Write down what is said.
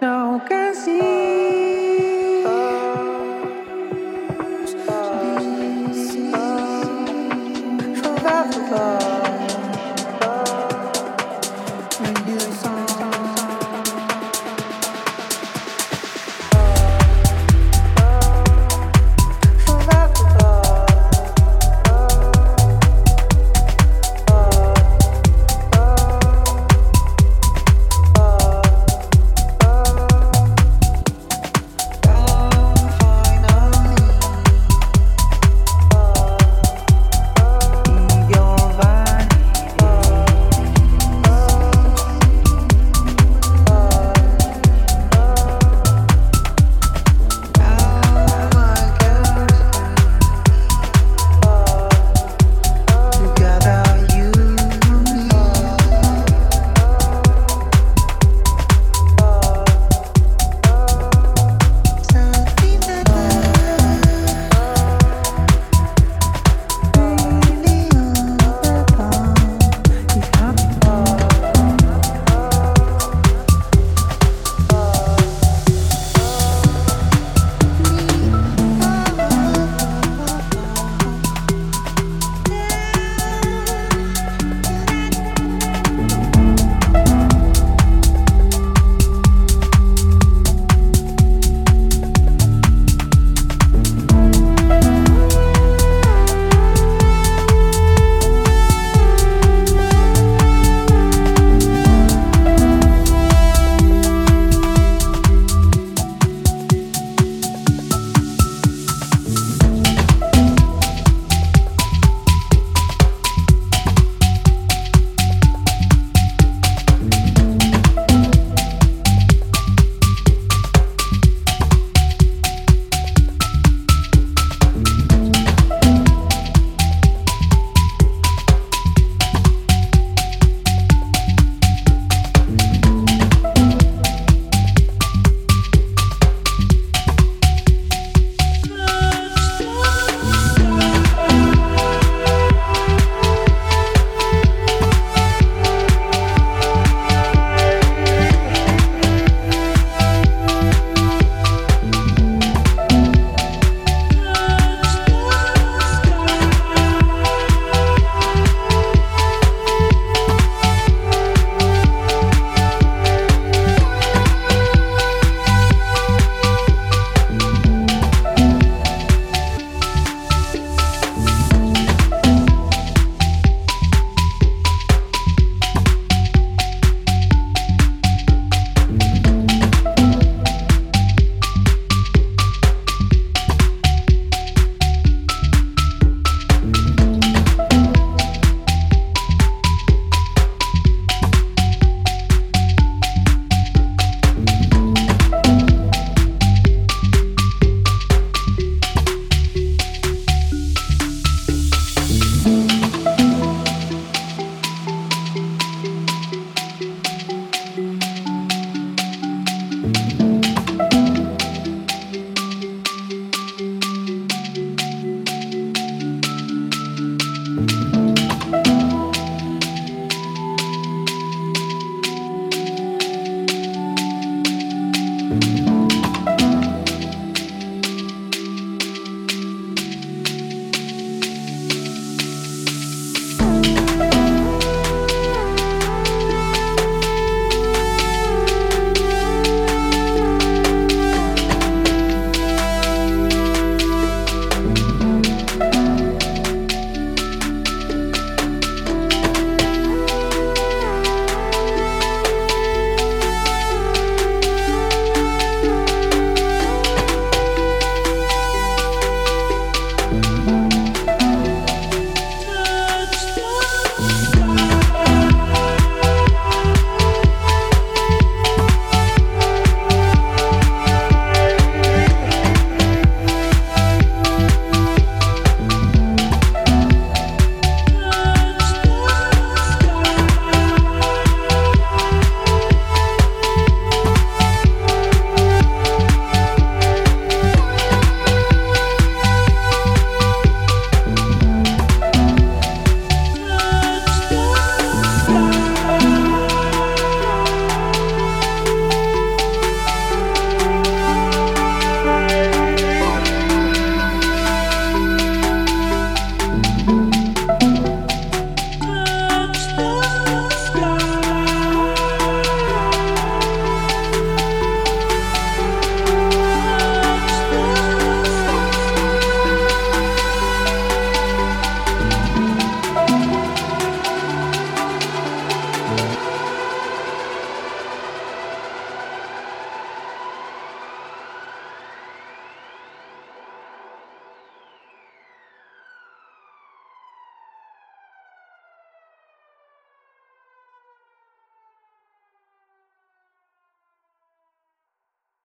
No. See